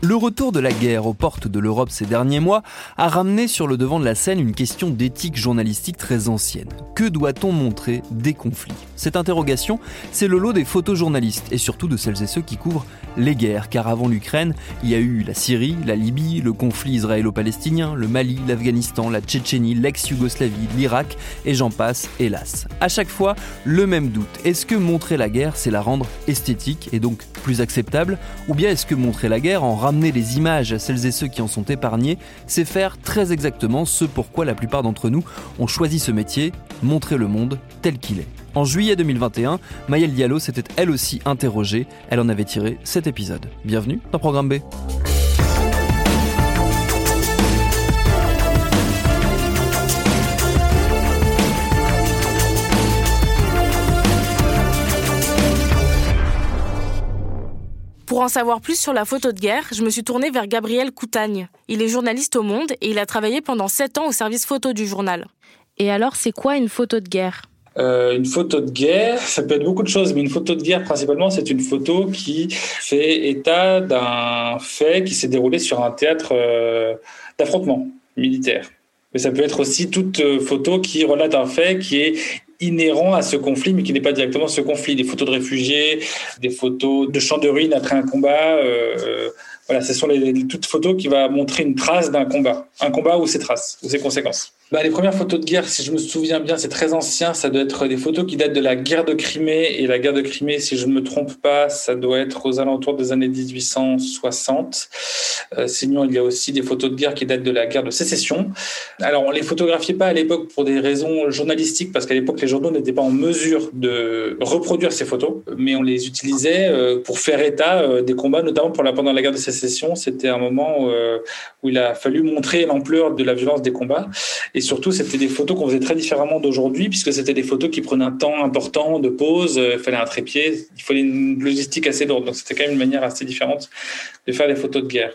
Le retour de la guerre aux portes de l'Europe ces derniers mois a ramené sur le devant de la scène une question d'éthique journalistique très ancienne. Que doit-on montrer des conflits? Cette interrogation, c'est le lot des photojournalistes et surtout de celles et ceux qui couvrent les guerres, car avant l'Ukraine, il y a eu la Syrie, la Libye, le conflit israélo-palestinien, le Mali, l'Afghanistan, la Tchétchénie, l'ex-Yougoslavie, l'Irak, et j'en passe, hélas. À chaque fois, le même doute. Est-ce que montrer la guerre, c'est la rendre esthétique et donc plus acceptable? Ou bien est-ce que montrer la guerre, en ramener les images à celles et ceux qui en sont épargnés, c'est faire très exactement ce pourquoi la plupart d'entre nous ont choisi ce métier, montrer le monde tel qu'il est en juillet 2021, Mayel Diallo s'était elle aussi interrogée. Elle en avait tiré cet épisode. Bienvenue dans Programme B. Pour en savoir plus sur la photo de guerre, je me suis tournée vers Gabriel Coutagne. Il est journaliste au Monde et il a travaillé pendant 7 ans au service photo du journal. Et alors, c'est quoi une photo de guerre? Euh, une photo de guerre, ça peut être beaucoup de choses, mais une photo de guerre, principalement, c'est une photo qui fait état d'un fait qui s'est déroulé sur un théâtre euh, d'affrontement militaire. Mais ça peut être aussi toute euh, photo qui relate un fait qui est inhérent à ce conflit, mais qui n'est pas directement ce conflit. Des photos de réfugiés, des photos de champs de ruines après un combat. Euh, voilà, ce sont les, les, toutes photos qui vont montrer une trace d'un combat. Un combat ou ses traces, ou ses conséquences. Bah, les premières photos de guerre, si je me souviens bien, c'est très ancien. Ça doit être des photos qui datent de la guerre de Crimée. Et la guerre de Crimée, si je ne me trompe pas, ça doit être aux alentours des années 1860. Euh, sinon, il y a aussi des photos de guerre qui datent de la guerre de sécession. Alors, on les photographiait pas à l'époque pour des raisons journalistiques, parce qu'à l'époque, les journaux n'étaient pas en mesure de reproduire ces photos, mais on les utilisait euh, pour faire état euh, des combats, notamment pendant la guerre de sécession. C'était un moment où il a fallu montrer l'ampleur de la violence des combats. Surtout, c'était des photos qu'on faisait très différemment d'aujourd'hui, puisque c'était des photos qui prenaient un temps important de pause. Euh, il fallait un trépied, il fallait une logistique assez lourde. Donc, c'était quand même une manière assez différente de faire des photos de guerre.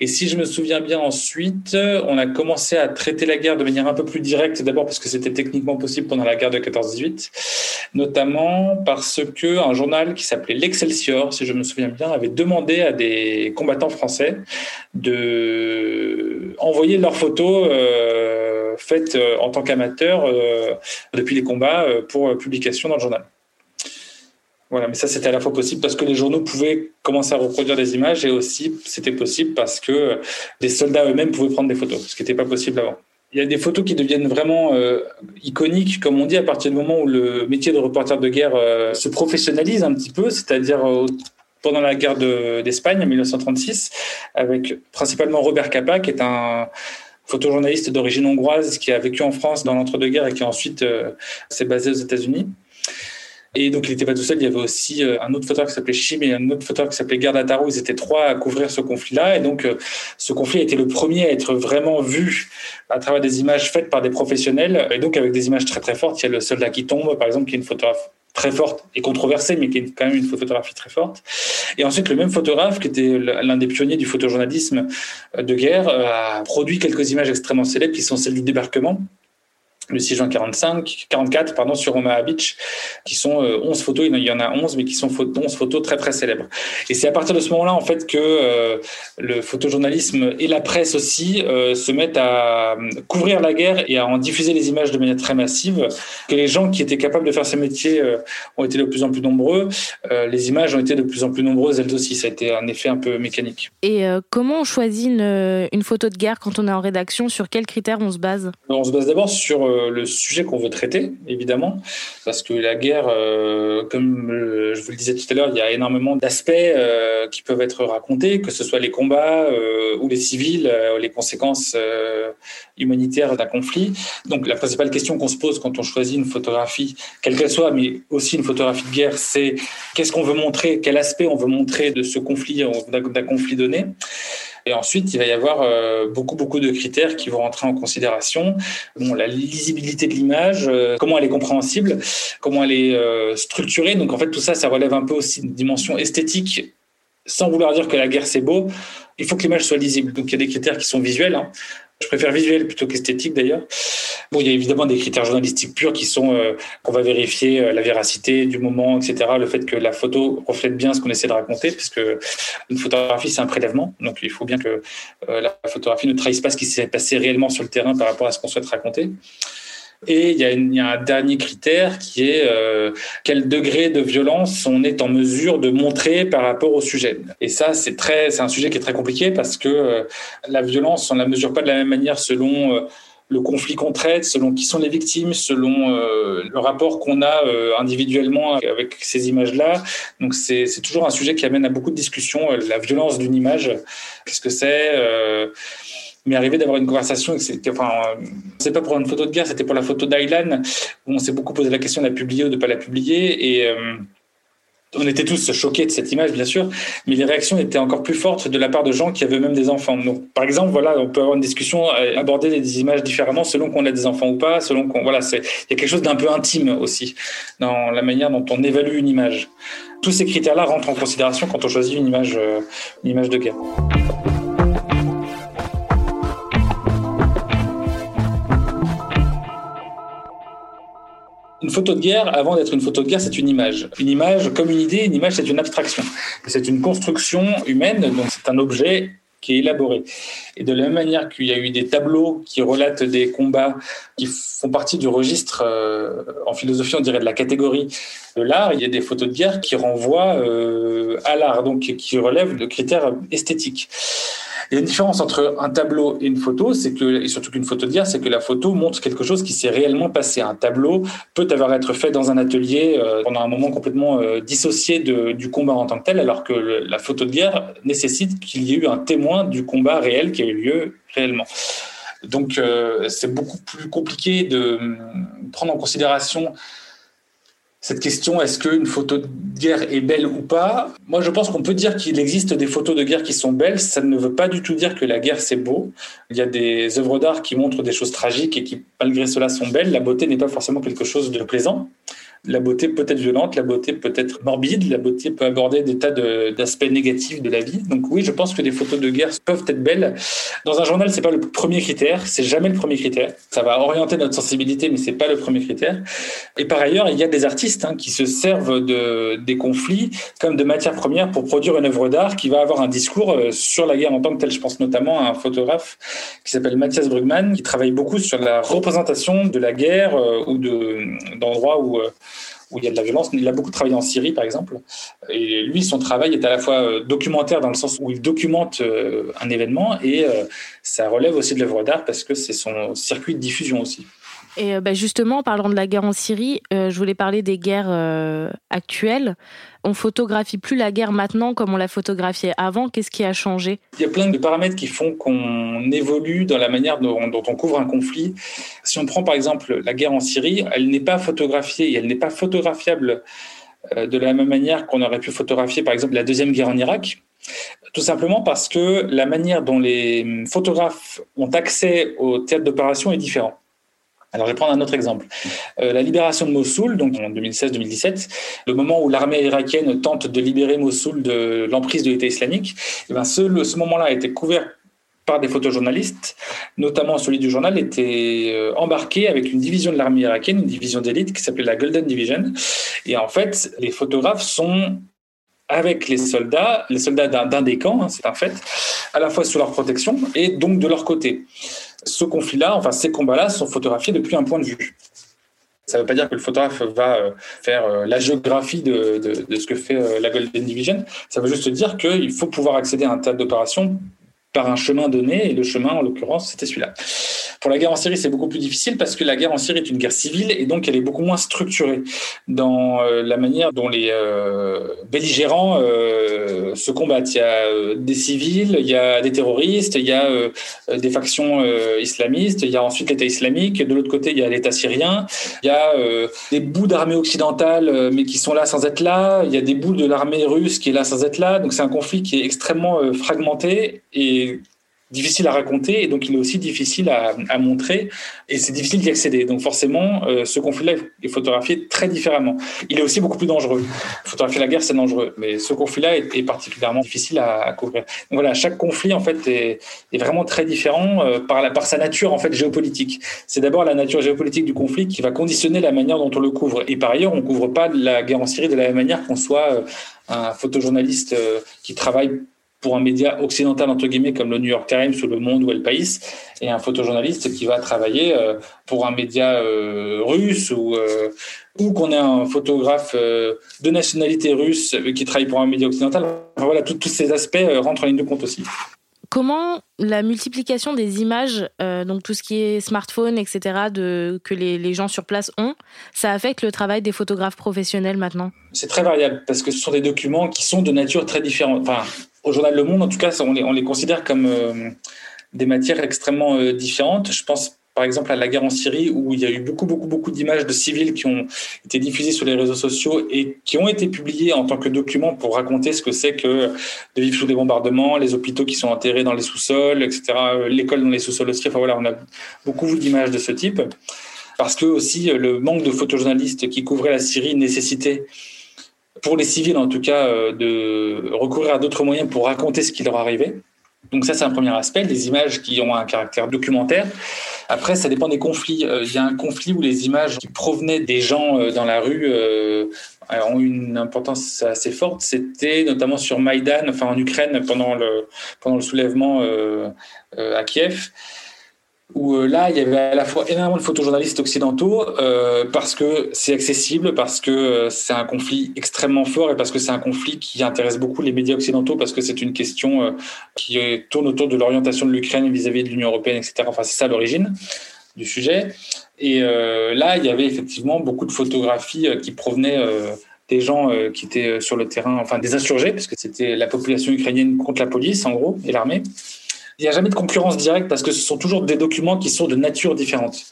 Et si je me souviens bien, ensuite, on a commencé à traiter la guerre de manière un peu plus directe, d'abord parce que c'était techniquement possible pendant la guerre de 14-18, notamment parce que un journal qui s'appelait l'Excelsior, si je me souviens bien, avait demandé à des combattants français de envoyer leurs photos euh, faites euh, en tant qu'amateurs euh, depuis les combats euh, pour publication dans le journal. Voilà, mais ça c'était à la fois possible parce que les journaux pouvaient commencer à reproduire des images et aussi c'était possible parce que les soldats eux-mêmes pouvaient prendre des photos, ce qui n'était pas possible avant. Il y a des photos qui deviennent vraiment iconiques, comme on dit, à partir du moment où le métier de reporter de guerre se professionnalise un petit peu, c'est-à-dire pendant la guerre d'Espagne en 1936, avec principalement Robert Capa, qui est un photojournaliste d'origine hongroise qui a vécu en France dans l'entre-deux-guerres et qui ensuite s'est basé aux États-Unis. Et donc, il n'était pas tout seul. Il y avait aussi euh, un autre photographe qui s'appelait Chim et un autre photographe qui s'appelait Garda Taro. Ils étaient trois à couvrir ce conflit-là. Et donc, euh, ce conflit a été le premier à être vraiment vu à travers des images faites par des professionnels et donc avec des images très très fortes. Il y a le soldat qui tombe, par exemple, qui est une photographe très forte et controversée, mais qui est quand même une photographie très forte. Et ensuite, le même photographe, qui était l'un des pionniers du photojournalisme de guerre, a produit quelques images extrêmement célèbres qui sont celles du débarquement le 6 juin 45, 44 pardon, sur Omaha Beach, qui sont 11 euh, photos, il y en a 11, mais qui sont 11 photos très très célèbres. Et c'est à partir de ce moment-là, en fait, que euh, le photojournalisme et la presse aussi euh, se mettent à couvrir la guerre et à en diffuser les images de manière très massive, que les gens qui étaient capables de faire ce métier ont été de plus en plus nombreux, les images ont été de plus en plus nombreuses elles aussi, ça a été un effet un peu mécanique. Et comment on choisit une, une photo de guerre quand on est en rédaction? Sur quels critères on se base? On se base d'abord sur le sujet qu'on veut traiter, évidemment, parce que la guerre, euh, comme je vous le disais tout à l'heure, il y a énormément d'aspects euh, qui peuvent être racontés, que ce soit les combats euh, ou les civils, les conséquences humanitaires d'un conflit. Donc la principale question qu'on se pose quand on choisit une photographie, quelle qu'elle soit, mais aussi une photographie de guerre, c'est qu'est-ce qu'on veut montrer, quel aspect on veut montrer de ce conflit, d'un conflit donné. Et ensuite, il va y avoir euh, beaucoup, beaucoup de critères qui vont rentrer en considération. Bon, la lisibilité de l'image, euh, comment elle est compréhensible, comment elle est euh, structurée. Donc, en fait, tout ça, ça relève un peu aussi une dimension esthétique sans vouloir dire que la guerre c'est beau, il faut que l'image soit lisible. Donc il y a des critères qui sont visuels. Hein. Je préfère visuel plutôt qu'esthétique d'ailleurs. Bon, il y a évidemment des critères journalistiques purs qui sont euh, qu'on va vérifier euh, la véracité du moment, etc. Le fait que la photo reflète bien ce qu'on essaie de raconter, puisque une photographie c'est un prélèvement, donc il faut bien que euh, la photographie ne trahisse pas ce qui s'est passé réellement sur le terrain par rapport à ce qu'on souhaite raconter. Et il y, a un dernier critère qui est euh, quel degré de violence on est en mesure de montrer par rapport au sujet. Et ça, c'est très, c'est un sujet qui est très compliqué parce que euh, la violence, on la mesure pas de la même manière selon euh, le conflit qu'on traite, selon qui sont les victimes, selon le rapport qu'on a individuellement avec ces images-là. Donc c'est toujours un sujet qui amène à beaucoup de discussions. la violence d'une image, qu'est-ce que c'est mais arrivé d'avoir une conversation, enfin, c'est pas pour une photo de guerre, c'était pour la photo d'Aylan, où on s'est beaucoup posé la question de la publier ou de pas la publier, et euh, on était tous choqués de cette image, bien sûr, mais les réactions étaient encore plus fortes de la part de gens qui avaient même des enfants. Donc, par exemple, voilà, on peut avoir une discussion, euh, aborder des images différemment selon qu'on a des enfants ou pas, selon qu'on, voilà, il y a quelque chose d'un peu intime aussi dans la manière dont on évalue une image. Tous ces critères-là rentrent en considération quand on choisit une image, euh, une image de guerre. Une photo de guerre, avant d'être une photo de guerre, c'est une image. Une image, comme une idée, une image, c'est une abstraction. C'est une construction humaine, donc c'est un objet qui est élaboré. Et de la même manière qu'il y a eu des tableaux qui relatent des combats qui font partie du registre, euh, en philosophie, on dirait de la catégorie de l'art, il y a des photos de guerre qui renvoient euh, à l'art, donc qui relèvent de critères esthétiques. Il y différence entre un tableau et une photo, c'est que, et surtout qu'une photo guerre, c'est que la photo montre quelque chose qui s'est réellement passé. Un tableau peut avoir été fait dans un atelier euh, pendant un moment complètement euh, dissocié du combat en tant que tel, alors que la photo de guerre nécessite qu'il y ait eu un témoin du combat réel qui a eu lieu réellement. Donc euh, c'est beaucoup plus compliqué de prendre en considération cette question, est-ce qu'une photo de guerre est belle ou pas? Moi, je pense qu'on peut dire qu'il existe des photos de guerre qui sont belles. Ça ne veut pas du tout dire que la guerre, c'est beau. Il y a des œuvres d'art qui montrent des choses tragiques et qui, malgré cela, sont belles. La beauté n'est pas forcément quelque chose de plaisant. La beauté peut être violente, la beauté peut être morbide, la beauté peut aborder des tas d'aspects négatifs de la vie. Donc oui, je pense que des photos de guerre peuvent être belles. Dans un journal, c'est pas le premier critère, c'est jamais le premier critère. Ça va orienter notre sensibilité, mais c'est pas le premier critère. Et par ailleurs, il y a des artistes hein, qui se servent de, des conflits comme de matière première pour produire une œuvre d'art qui va avoir un discours euh, sur la guerre en tant que telle. Je pense notamment à un photographe qui s'appelle Mathias Brugman, qui travaille beaucoup sur la représentation de la guerre euh, ou d'endroits où euh, où il y a de la violence. Il a beaucoup travaillé en Syrie, par exemple. Et lui, son travail est à la fois euh, documentaire dans le sens où il documente euh, un événement et euh, ça relève aussi de l'œuvre d'art parce que c'est son circuit de diffusion aussi. Et bah justement, en parlant de la guerre en Syrie, je voulais parler des guerres actuelles. On photographie plus la guerre maintenant comme on la photographiait avant. Qu'est-ce qui a changé? Il y a plein de paramètres qui font qu'on évolue dans la manière dont, on couvre un conflit. Si on prend par exemple la guerre en Syrie, elle n'est pas photographiée et elle n'est pas photographiable euh, de la même manière qu'on aurait pu photographier par exemple la deuxième guerre en Irak. Tout simplement parce que la manière dont les photographes ont accès au théâtre d'opération est différente. Alors, je vais prendre un autre exemple. Euh, la libération de Mossoul, donc en 2016-2017, le moment où l'armée irakienne tente de libérer Mossoul de l'emprise de l'État islamique, eh ben ce, ce moment-là a été couvert par des photojournalistes, notamment celui du journal était euh, embarqué avec une division de l'armée irakienne, une division d'élite qui s'appelait la Golden Division. Et en fait, les photographes sont avec les soldats, les soldats d'un des camps, hein, c'est un fait, à la fois sous leur protection et donc de leur côté ce conflit-là, enfin ces combats-là, sont photographiés depuis un point de vue. Ça ne veut pas dire que le photographe va euh, faire euh, la géographie de, ce que fait euh, la Golden Division. Ça veut juste dire qu'il faut pouvoir accéder à un tas d'opérations par un chemin donné, et le chemin, en l'occurrence, c'était celui-là. Pour la guerre en Syrie, c'est beaucoup plus difficile parce que la guerre en Syrie est une guerre civile et donc elle est beaucoup moins structurée dans euh, la manière dont les euh, belligérants euh, se combattent. Il y a des civils, il y a des terroristes, il y a des factions islamistes, il y a ensuite l'État islamique, de l'autre côté, il y a l'État syrien, il y a des bouts d'armée occidentale mais qui sont là sans être là, il y a des bouts de l'armée russe qui est là sans être là. Donc c'est un conflit qui est extrêmement fragmenté et difficile à raconter et donc il est aussi difficile à, montrer et c'est difficile d'y accéder. Donc forcément, euh, ce conflit-là est photographié très différemment. Il est aussi beaucoup plus dangereux. Photographier la guerre, c'est dangereux, mais ce conflit-là est, est, particulièrement difficile à, couvrir. Donc voilà, chaque conflit en fait est, est vraiment très différent euh, par, la, par sa nature en fait géopolitique. C'est d'abord la nature géopolitique du conflit qui va conditionner la manière dont on le couvre. Et par ailleurs, on couvre pas la guerre en Syrie de la même manière qu'on soit euh, un photojournaliste qui travaille pour un média occidental, entre guillemets, comme le New York Times ou Le Monde ou El País, et un photojournaliste qui va travailler euh, pour un média euh, russe ou, euh, ou qu'on ait un photographe de nationalité russe qui travaille pour un média occidental. voilà, tous ces aspects rentrent en ligne de compte aussi. Comment la multiplication des images, donc tout ce qui est smartphone, etc., de, que les, les, gens sur place ont, ça affecte le travail des photographes professionnels maintenant? C'est très variable parce que ce sont des documents qui sont de nature très différente. Enfin, au journal Le Monde, en tout cas, on les, on les considère comme euh, des matières extrêmement euh, différentes. Je pense par exemple à la guerre en Syrie où il y a eu beaucoup, beaucoup, beaucoup d'images de civils qui ont été diffusées sur les réseaux sociaux et qui ont été publiées en tant que documents pour raconter ce que c'est que de vivre sous des bombardements, les hôpitaux qui sont enterrés dans les sous-sols, etc., l'école dans les sous-sols aussi. Enfin voilà, on a beaucoup d'images de ce type. Parce que aussi le manque de photojournalistes qui couvraient la Syrie nécessitait pour les civils en tout cas, euh, de recourir à d'autres moyens pour raconter ce qui leur arrivait. Donc ça, c'est un premier aspect, des images qui ont un caractère documentaire. Après, ça dépend des conflits. Euh, il y a un conflit où les images qui provenaient des gens euh, dans la rue ont une importance assez forte. C'était notamment sur Maïdan, enfin en Ukraine, pendant le, pendant le soulèvement à Kiev où euh, là, il y avait à la fois énormément de photojournalistes occidentaux euh, parce que c'est accessible, parce que euh, c'est un conflit extrêmement fort et parce que c'est un conflit qui intéresse beaucoup les médias occidentaux parce que c'est une question qui tourne autour de l'orientation de l'Ukraine vis-à-vis de l'Union européenne, etc. Enfin, c'est ça l'origine du sujet. Et là, il y avait effectivement beaucoup de photographies qui provenaient des gens qui étaient sur le terrain, enfin des insurgés, parce que c'était la population ukrainienne contre la police, en gros, et l'armée. Il n'y a jamais de concurrence directe parce que ce sont toujours des documents qui sont de nature différente.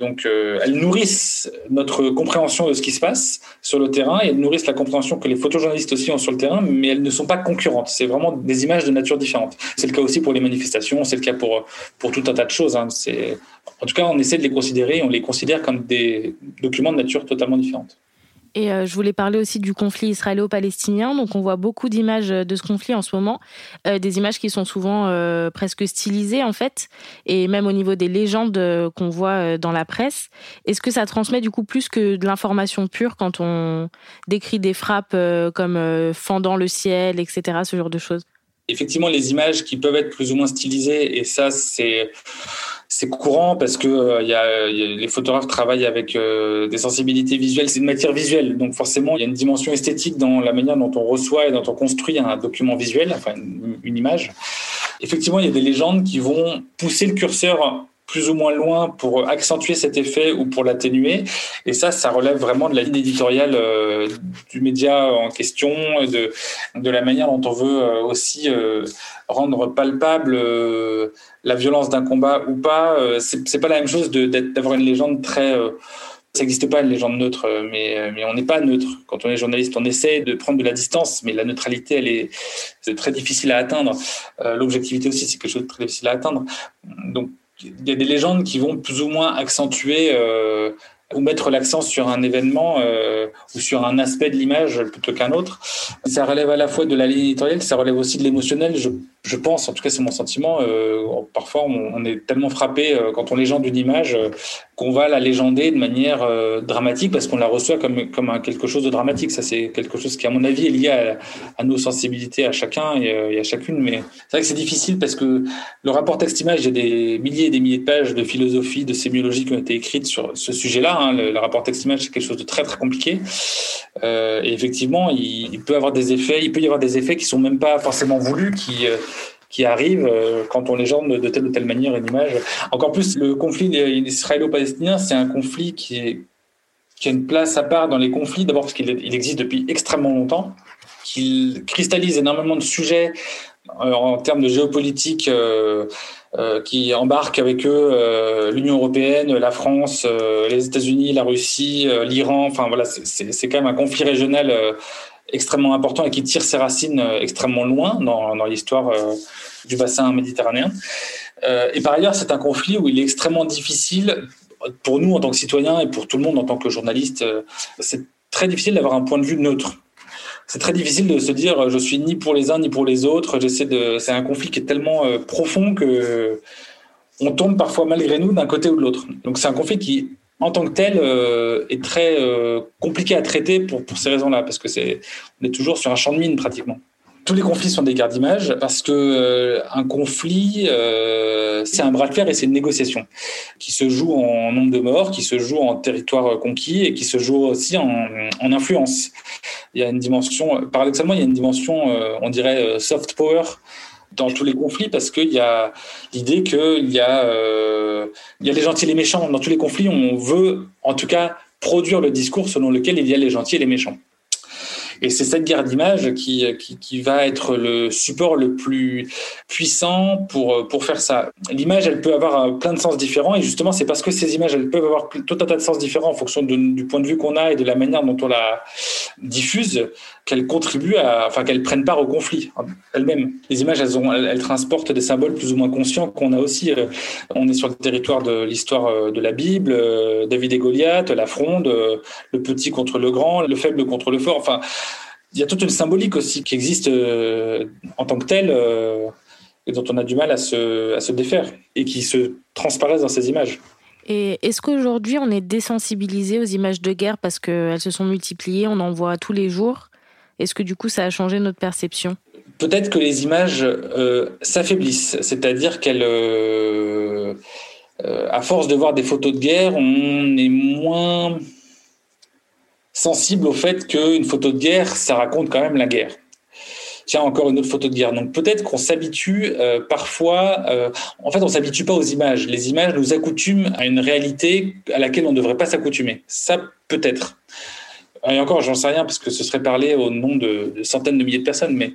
Donc, euh, elles nourrissent notre compréhension de ce qui se passe sur le terrain et elles nourrissent la compréhension que les photojournalistes aussi ont sur le terrain, mais elles ne sont pas concurrentes. C'est vraiment des images de nature différente. C'est le cas aussi pour les manifestations, c'est le cas pour, pour tout un tas de choses. Hein. En tout cas, on essaie de les considérer, on les considère comme des documents de nature totalement différente. Et euh, je voulais parler aussi du conflit israélo-palestinien. Donc, on voit beaucoup d'images de ce conflit en ce moment, euh, des images qui sont souvent euh, presque stylisées en fait, et même au niveau des légendes qu'on voit dans la presse. Est-ce que ça transmet du coup plus que de l'information pure quand on décrit des frappes comme fendant le ciel, etc., ce genre de choses? Effectivement, les images qui peuvent être plus ou moins stylisées, et ça, c'est c'est courant parce que euh, les photographes travaillent avec euh, des sensibilités visuelles, c'est une matière visuelle, donc forcément il y a une dimension esthétique dans la manière dont on reçoit et dont on construit un document visuel, enfin une, image. Effectivement, il y a des légendes qui vont pousser le curseur plus ou moins loin pour accentuer cet effet ou pour l'atténuer. Et ça, ça relève vraiment de la ligne éditoriale euh, du média en question, de, de la manière dont on veut euh, aussi euh, rendre palpable la violence d'un combat ou pas. C'est pas la même chose d'avoir une légende très ça n'existe pas une légende neutre, mais, mais on n'est pas neutre. Quand on est journaliste, on essaie de prendre de la distance, mais la neutralité, elle est, c'est très difficile à atteindre. L'objectivité aussi, c'est quelque chose de très difficile à atteindre. Donc, il y a des légendes qui vont plus ou moins accentuer euh, ou mettre l'accent sur un événement euh, ou sur un aspect de l'image plutôt qu'un autre. Ça relève à la fois de la ligne éditoriale, ça relève aussi de l'émotionnel. Je, pense, en tout cas c'est mon sentiment, euh, parfois on, est tellement frappé quand on légende une image qu'on va la légender de manière euh, dramatique parce qu'on la reçoit comme, comme un, quelque chose de dramatique. Ça c'est quelque chose qui à mon avis est lié à, à nos sensibilités à chacun et, et à chacune. Mais c'est vrai que c'est difficile parce que le rapport texte-image, il y a des milliers et des milliers de pages de philosophie, de sémiologie qui ont été écrites sur ce sujet-là Hein, le, le, rapport texte-image, c'est quelque chose de très très compliqué. Euh, et effectivement, il, il, peut avoir des effets. Il peut y avoir des effets qui sont même pas forcément voulus, qui euh, qui arrivent euh, quand on légende de telle ou telle manière une image. Encore plus, le conflit israélo-palestinien, c'est un conflit qui, a une place à part dans les conflits. D'abord parce qu'il il existe depuis extrêmement longtemps, qu'il cristallise énormément de sujets euh, en termes de géopolitique. Euh, qui embarquent avec eux l'Union européenne, la France, les États-Unis, la Russie, l'Iran. Enfin voilà, c'est quand même un conflit régional extrêmement important et qui tire ses racines extrêmement loin dans, dans l'histoire du bassin méditerranéen. et par ailleurs, c'est un conflit où il est extrêmement difficile pour nous en tant que citoyens et pour tout le monde en tant que journaliste. c'est très difficile d'avoir un point de vue neutre c'est très difficile de se dire je suis ni pour les uns ni pour les autres. J'essaie de. C'est un conflit qui est tellement euh, profond que on tombe parfois malgré nous d'un côté ou de l'autre. Donc c'est un conflit qui, en tant que tel, euh, est très euh, compliqué à traiter pour, pour ces raisons-là, parce que c'est on est toujours sur un champ de mine pratiquement. Tous les conflits sont des guerres d'image parce que euh, un conflit, c'est un bras de fer et c'est une négociation qui se joue en nombre de morts, qui se joue en territoire conquis et qui se joue aussi en, en influence. Il y a une dimension, paradoxalement, il y a une dimension, on dirait soft power dans tous les conflits parce qu'il y a l'idée qu'il y a euh, y a les gentils et les méchants. Dans tous les conflits on veut en tout cas produire le discours selon lequel il y a les gentils et les méchants et c'est cette guerre d'image qui, qui, va être le support le plus puissant pour, pour faire ça. L'image, elle peut avoir plein de sens différents, et justement, c'est parce que ces images, elles peuvent avoir tout un tas de sens différents en fonction du point de vue qu'on a et de la manière dont on la diffuse, qu'elles contribuent à, enfin, qu'elles prennent part au conflit elles-mêmes. Les images, elles, elles, transportent des symboles plus ou moins conscients qu'on a aussi. Euh, on est sur le territoire de l'histoire euh, de la Bible, euh, David et Goliath, la fronde, le petit contre le grand, le faible contre le fort. Enfin, il y a toute une symbolique aussi qui existe euh, en tant que telle euh, et dont on a du mal à se, à se défaire et qui se transparaissent dans ces images. Et est-ce qu'aujourd'hui on est désensibilisé aux images de guerre parce qu'elles se sont multipliées, on en voit tous les jours? Est-ce que du coup ça a changé notre perception? Peut-être que les images euh, s'affaiblissent, c'est-à-dire qu'elles, à force de voir des photos de guerre, on est moins sensible au fait qu'une photo de guerre, ça raconte quand même la guerre. Tiens, encore une autre photo de guerre. Donc peut-être qu'on s'habitue euh, parfois. Euh, en fait, on s'habitue pas aux images. Les images nous accoutument à une réalité à laquelle on ne devrait pas s'accoutumer. Ça, peut-être. Et encore, j'en sais rien parce que ce serait parler au nom de, de, centaines de milliers de personnes, mais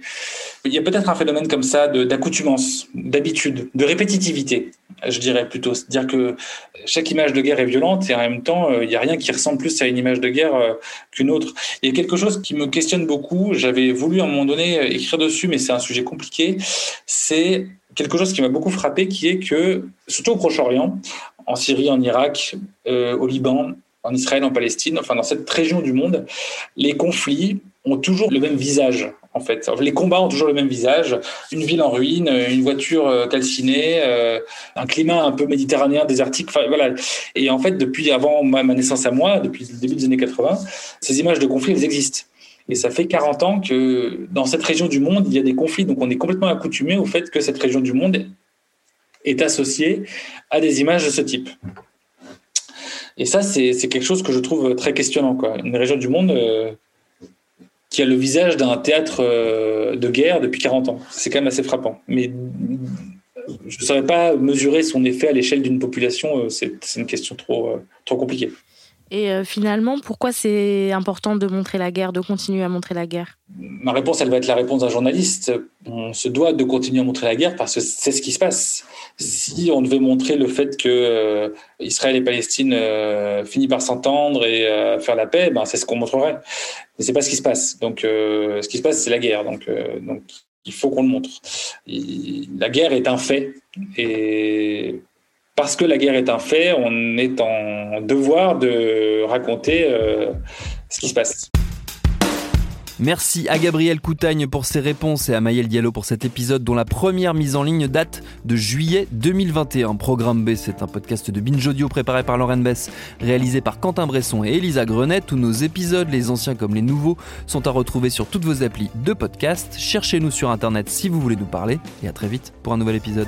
il y a peut-être un phénomène comme ça d'accoutumance, d'habitude, de répétitivité, je dirais plutôt. C'est-à-dire que chaque image de guerre est violente et en même temps, euh, il n'y a rien qui ressemble plus à une image de guerre euh, qu'une autre. Il y a quelque chose qui me questionne beaucoup. J'avais voulu à un moment donné euh, écrire dessus, mais c'est un sujet compliqué. C'est quelque chose qui m'a beaucoup frappé, qui est que, surtout au Proche-Orient, en Syrie, en Irak, euh, au Liban, en Israël, en Palestine, enfin dans cette région du monde, les conflits ont toujours le même visage. En fait, les combats ont toujours le même visage. Une ville en ruine, une voiture euh, calcinée, euh, un climat un peu méditerranéen, désertique. Voilà. Et en fait, depuis avant ma, naissance à moi, depuis le début des années 80, ces images de conflits, elles existent. Et ça fait 40 ans que dans cette région du monde, il y a des conflits. Donc on est complètement accoutumé au fait que cette région du monde est associée à des images de ce type. Et ça, c'est quelque chose que je trouve très questionnant. Une région du monde euh, qui a le visage d'un théâtre euh, de guerre depuis 40 ans. C'est quand même assez frappant. Mais je ne saurais pas mesurer son effet à l'échelle d'une population. C'est une question trop, trop compliquée. Et euh, finalement, pourquoi c'est important de montrer la guerre, de continuer à montrer la guerre? Ma réponse, elle va être la réponse d'un journaliste. On se doit de continuer à montrer la guerre parce que c'est ce qui se passe. Si on devait montrer le fait que euh, Israël et Palestine euh, finissent par s'entendre et faire la paix, ben c'est ce qu'on montrerait. Mais c'est pas ce qui se passe. Donc, ce qui se passe, c'est la guerre. Donc, il faut qu'on le montre. la guerre est un fait et parce que la guerre est un fait, on est en devoir de raconter euh, ce qui se passe. Merci à Gabriel Coutagne pour ses réponses et à Maël Diallo pour cet épisode dont la première mise en ligne date de juillet 2021. Programme B, c'est un podcast de Binge Audio préparé par Lauren Bess, réalisé par Quentin Bresson et Elisa Grenet. Tous nos épisodes, les anciens comme les nouveaux, sont à retrouver sur toutes vos applis de podcast. Cherchez-nous sur Internet si vous voulez nous parler et à très vite pour un nouvel épisode.